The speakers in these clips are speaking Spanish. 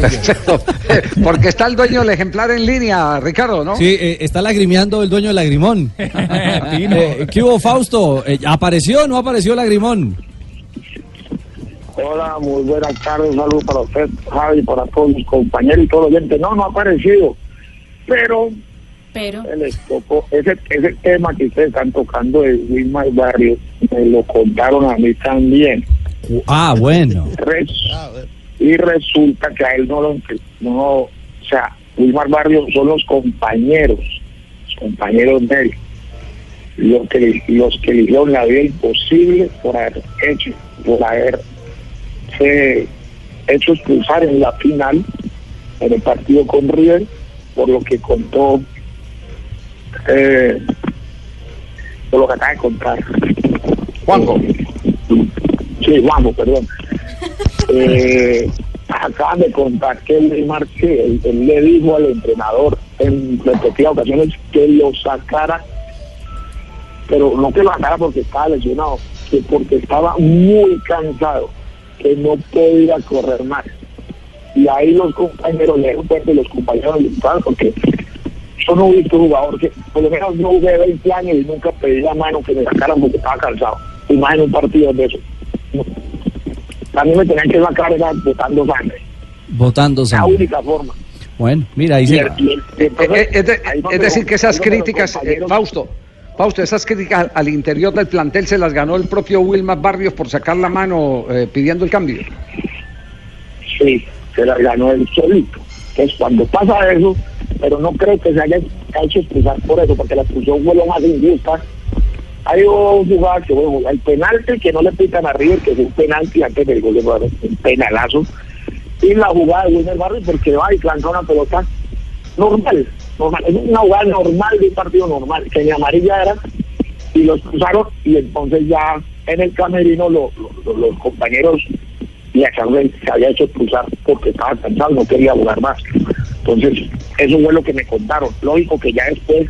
Perfecto. Porque está el dueño del ejemplar en línea, Ricardo, ¿no? Sí, eh, está lagrimeando el dueño del lagrimón. eh, ¿Qué hubo, Fausto? Eh, ¿Apareció o no apareció lagrimón? Hola, muy buenas tardes. Un saludo para usted, Javi, para todos mis compañeros y todo el oyente. No, no ha aparecido. Pero, Pero, les tocó ese, ese tema que ustedes están tocando de Wilmar Barrio, me lo contaron a mí también. Ah, bueno. Res- y resulta que a él no lo no, o sea, Wilmar Barrio son los compañeros, los compañeros de él, los que, los que le hicieron la vida imposible por haber hecho, por haber se hecho expulsar en la final en el partido con River, por lo que contó, eh, por lo que acaba de contar. Juanjo. Sí, Juanjo, perdón. Eh, acaban de contar que él, él le dijo al entrenador en repetidas ocasiones que lo sacara, pero no que lo sacara porque estaba lesionado, que porque estaba muy cansado, que no podía correr más. Y ahí los compañeros le y los compañeros estaban porque yo no he visto jugador que por lo menos no jugué 20 años y nunca pedí la mano que me sacaran porque estaba cansado. Imagina un partido de eso. También me tenían que sacar era botando sangre. Votando La sangre. única forma. Bueno, mira, ahí Y se... el- y el- entonces, es, de- ahí es donde decir, que esas críticas, eh, Fausto, Fausto, esas críticas al interior del plantel se las ganó el propio Wilmar Barrios por sacar la mano eh, pidiendo el cambio. Sí, se la ganó él solito. Entonces, cuando pasa eso, pero no creo que se haya hecho expulsar por eso, porque la expulsión fue lo más injusta. Hay un jugador que, bueno, el penalti que no le pitan a River, que es un penalti antes del gol de Barrio, un penalazo, y la jugada de Wilmer Barrio porque va y lanza una pelota normal, normal, es una jugada normal de un partido normal, que ni amarilla era, y los cruzaron, y entonces ya en el camerino lo- lo- lo- los compañeros y a Samuel se había hecho expulsar porque estaba cansado, no quería jugar más. Entonces, eso fue lo que me contaron. Lógico que ya después,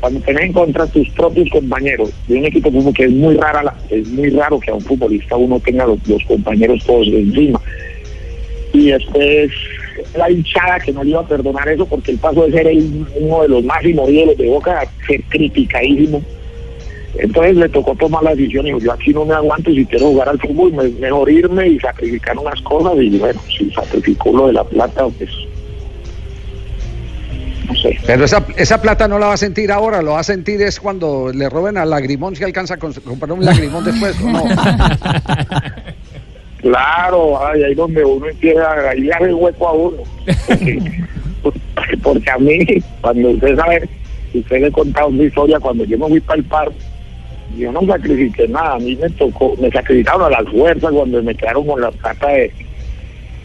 cuando tenés en contra tus propios compañeros de un equipo como que es muy rara, la- es muy raro que a un futbolista uno tenga los, compañeros todos encima. Y después la hinchada que no le iba a perdonar eso porque el paso de ser uno de los máximos ídolos de Boca a ser criticadísimo. Entonces le tocó tomar la decisión y dijo, yo aquí no me aguanto si quiero jugar al fútbol, me- mejor irme y sacrificar unas cosas y bueno, si sacrificó lo de la plata, pues Pero esa, esa plata no la va a sentir ahora, lo va a sentir es cuando le roben al lagrimón si alcanza a comprar un lagrimón después. Claro, ay, ahí donde uno empieza, le abre el hueco a uno. Porque, porque a mí, cuando usted sabe, usted le he contado una historia, cuando yo me fui para el paro, yo no sacrifiqué nada, a mí me tocó, me sacrificaron a las fuerzas cuando me quedaron con la plata de,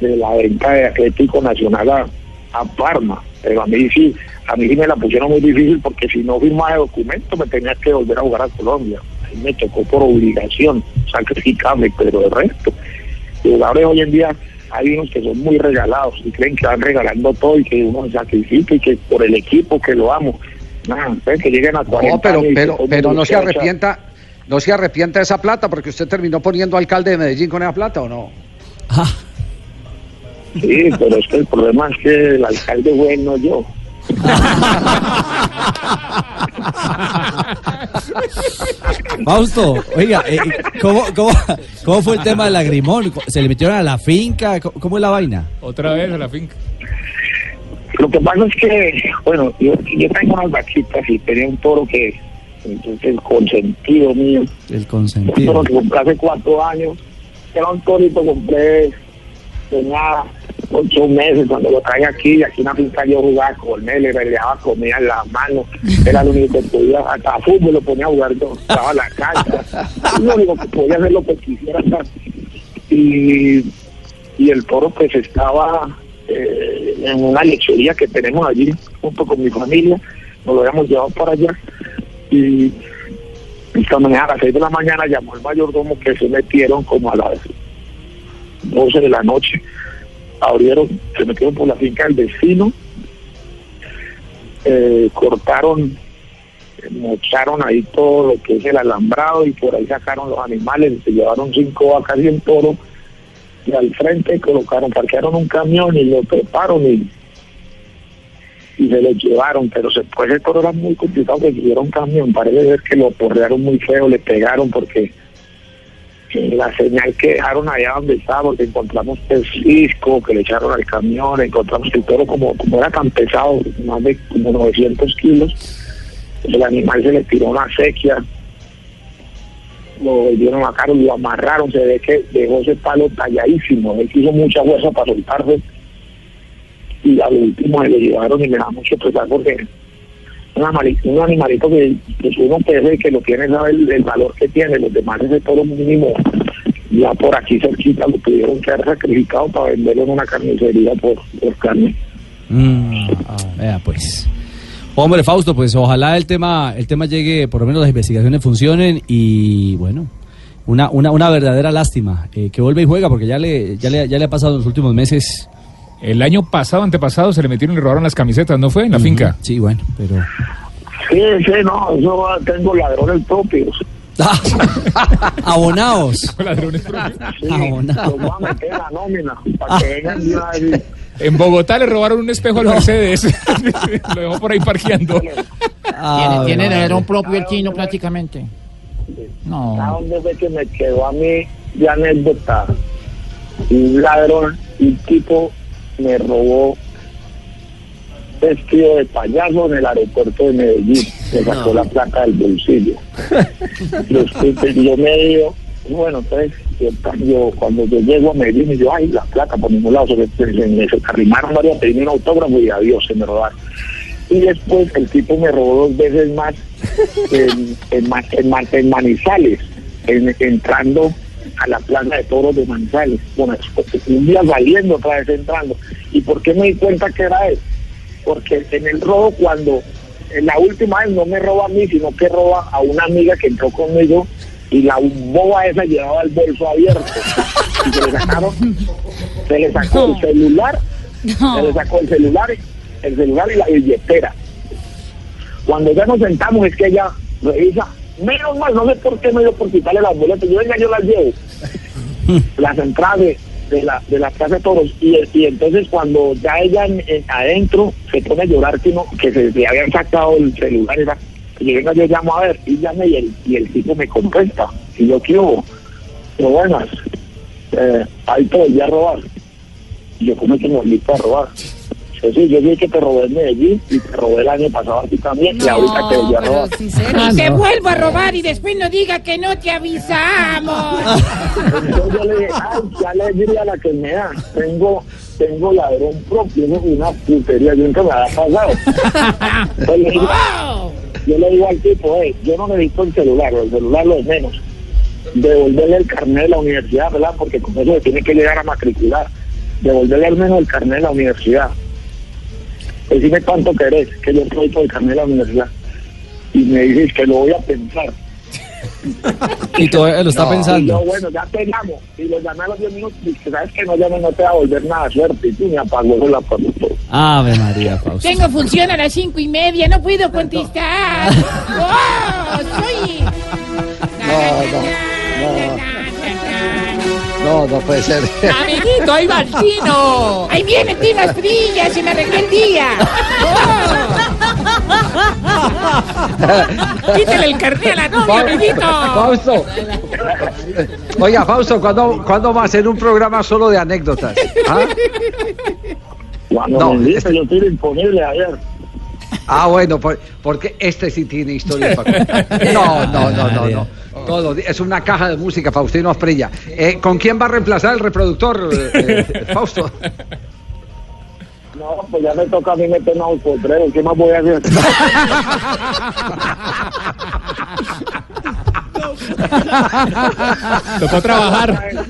la venta de Atlético Nacional a, a Parma. Pero a mí sí, a mí sí me la pusieron muy difícil porque si no firmaba el documento me tenía que volver a jugar a Colombia. Ahí me tocó por obligación sacrificarme, pero el resto. Los jugadores hoy en día hay unos que son muy regalados y creen que van regalando todo y que uno se sacrifica y que por el equipo que lo amo. Que lleguen a 40 No, pero, años pero, pero no se arrepienta, no se arrepienta de esa plata porque usted terminó poniendo alcalde de Medellín con esa plata, ¿o no? Ah, Sí, pero es que el problema es que el alcalde fue él, no yo. Fausto, oiga, eh, ¿cómo, cómo, cómo fue el tema del lagrimón? ¿Se le metieron a la finca? ¿Cómo, cómo es la vaina? Otra vez a la finca. Lo que pasa es que, bueno, yo, yo tengo unas vaquitas y tenía un toro que, entonces, consentido mío, El un toro consentido. que compré hace cuatro años, era un torito compré, tenía ocho meses cuando lo traje aquí, y aquí en la finca yo jugaba con él, le daba comida en la mano, era lo único que podía, hasta fútbol lo ponía a jugar, estaba la cancha, lo único que podía hacer lo que quisiera. Y, y el toro pues estaba eh, en una lechería que tenemos allí, junto con mi familia, nos lo habíamos llevado para allá, y esta mañana a las 6 de la mañana llamó el mayordomo que se metieron como a las 12 de la noche. Abrieron, se metieron por la finca del vecino, eh, cortaron, mocharon ahí todo lo que es el alambrado y por ahí sacaron los animales, se llevaron cinco vacas y un toro y al frente colocaron, parquearon un camión y lo treparon y, y se lo llevaron, pero se, pues el toro era muy complicado que un camión, parece ser que lo porrearon muy feo, le pegaron porque la señal que dejaron allá donde estaba, porque encontramos el cisco que le echaron al camión, encontramos el toro como, como era tan pesado, más de como 900 kilos, el animal se le tiró una sequía, lo volvieron a cargo, lo amarraron, se ve que dejó ese palo talladísimo, él hizo mucha fuerza para soltarse y al último se le llevaron y me da mucho pesar porque un animalito, que, que uno y que lo tiene sabe el, valor que tiene, los demás ese todo mínimo ya por aquí cerquita lo tuvieron que haber sacrificado para venderlo en una carnicería por, por carne. Mm, pues. Hombre, Fausto, pues ojalá el tema, el tema llegue, por lo menos las investigaciones funcionen y bueno, una, una, una verdadera lástima eh, que vuelve y juega porque ya le, ya le, ya le ha pasado en los últimos meses. El año pasado, antepasado, se le metieron y le robaron las camisetas, ¿no fue? En la finca. Sí, bueno, pero. Sí, sí, no, yo tengo ladrones propios. Abonados. ladrones propios. Sí, Abonados. Los voy a meter la nómina para que vengan en Bogotá le robaron un espejo al Mercedes. Lo dejó por ahí parqueando. Ah, tiene ladrón propio el chino prácticamente. No. ¿A dónde ve que me quedó a mí de anécdota? Un ladrón, un tipo me robó vestido de payaso en el aeropuerto de Medellín. Me sacó la placa del bolsillo. yo me dio bueno, entonces yo, cuando yo llego a Medellín, y yo, ay, la placa por ningún lado, se, me, se, arrimaron varios, pedí un autógrafo y adiós, se me robaron. Y después el tipo me robó dos veces más en, en, en, Manizales, entrando a la plaza de toros de Manizales. Bueno, un día saliendo, otra vez entrando. ¿Y por qué me di cuenta que era él? Porque en el robo, cuando en la última vez no me roba a mí, sino que roba a una amiga que entró conmigo y la boba esa llevaba el bolso abierto. Y se le sacaron, se le sacó el celular, se le sacó el celular, el celular y la billetera. Cuando ya nos sentamos es que ella revisa, menos mal, no sé por qué me dio por quitarle las boletas, yo venga, yo las llevo. las entradas de, la, de la casa de toros y, y entonces cuando ya ella adentro se pone a llorar que, no, que se le habían sacado el celular y y venga, yo llamo a ver, y llame y el, y el tipo me contesta. Y yo, ¿qué hubo? Pero buenas, eh, ahí te volví a robar. Y yo, ¿cómo que me a robar? Sí, sí, yo vi que te robé en Medellín y te robé el año pasado a ti también y ahorita te volví a robar. y te vuelvo a robar y después no diga que no te avisamos. Entonces yo le dije, ay, ya le diría a la que me da, tengo tengo ladrón propio, ¿no? una putería, yo nunca me ha pasado. Entonces, le yo le digo al tipo, hey, yo no necesito el celular, el celular lo es menos. Devolverle el carnet de la universidad, ¿verdad? Porque con eso se tiene que llegar a matricular. Devolverle al menos el carnet de la universidad. Decime cuánto querés, que yo traigo el carnet de la universidad. Y me dices que lo voy a pensar. y todavía lo está pensando. bueno, ya te llamo. Y lo llamé a los 10 minutos y que sabes que no llame, no te va a volver nada suerte. Y tú me apagó la todo. Ave María, Fausto. Tengo función a las cinco y media, no puedo contestar. ¡Oh! Soy. No, no, no. No, puede ser. Amiguito, ahí va el chino. Ahí viene Tina Fría, se me arregló el día. Quítale el carnet a la novia, amiguito. Fausto. Oiga, Fausto, ¿cuándo, ¿cuándo va a hacer un programa solo de anécdotas? ¿Ah? Cuando no, me dice, yo estoy disponible ayer. Ah, bueno, porque este sí tiene historia para No, no, no, no, no. Todo, es una caja de música, Faustino Asprilla. Eh, ¿Con quién va a reemplazar el reproductor, eh, eh, Fausto? No, pues ya me toca a mí meterme a un potrero. ¿Qué más voy a hacer? Tocó trabajar.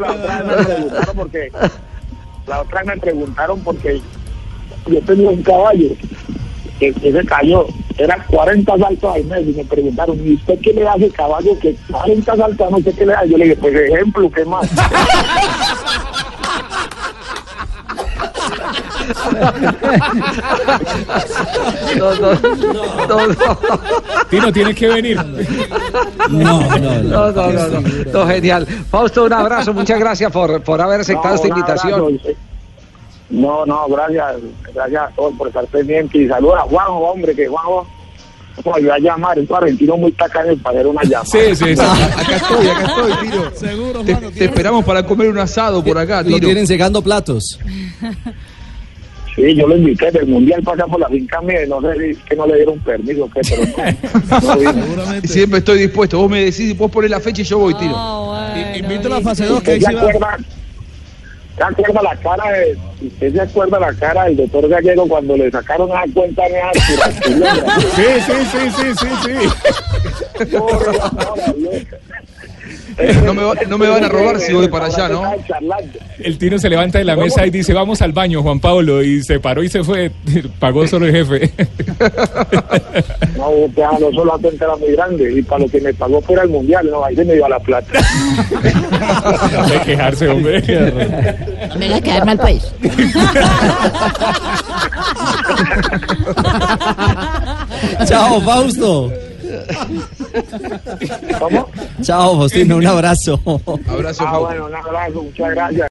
La otra vez me preguntaron porque la otra vez me preguntaron porque yo tenía un caballo que, se cayó, eran 40 saltos al mes y me preguntaron, ¿y usted qué le hace caballo que 40 saltos no sé qué le da? Yo le dije, pues ejemplo, ¿qué más? No, no, no, no. Tino, tienes que venir. No, no, no. No, no, no, no. No, genial. Fausto, un abrazo, muchas gracias por, por haber aceptado No, esta invitación. abrazo. No, no, gracias, gracias a todos por estar pendientes y saludos a Juanjo, hombre, que Juanjo como yo a llamar, es un argentino muy tacaño para hacer una llamada. Sí, sí, sí. Acá estoy, acá estoy, Tiro. Seguro, Te, te esperamos para comer un asado por acá, Lo Tiro. tienen secando platos. Sí, yo lo invité del mundial para acá por la finca mía y no sé si que no le dieron permiso o qué, pero no. no. Siempre estoy dispuesto. Vos me decís, vos ponés la fecha y yo voy, Tiro. Invito a la fase 2 ¿Usted se acuerda, se acuerda la cara de, usted se acuerda la cara del doctor Gallego cuando le sacaron a cuenta? Sí, sí, sí, sí, sí, sí. No me, va- no me van a robar si voy para allá, ¿no? El tino se levanta de la mesa y dice, vamos al baño, Juan Pablo. Y se paró y se fue. Pagó solo el jefe. No, no solo la cuenta era muy grande y para lo que me pagó fuera el mundial, no, ahí se me dio a la plata. De quejarse, hombre. No me hagas quedar mal, pues. Chao, Fausto. ¿Cómo? Chao, Faustino, un abrazo. Abrazo, Ah, bueno, un abrazo, muchas gracias.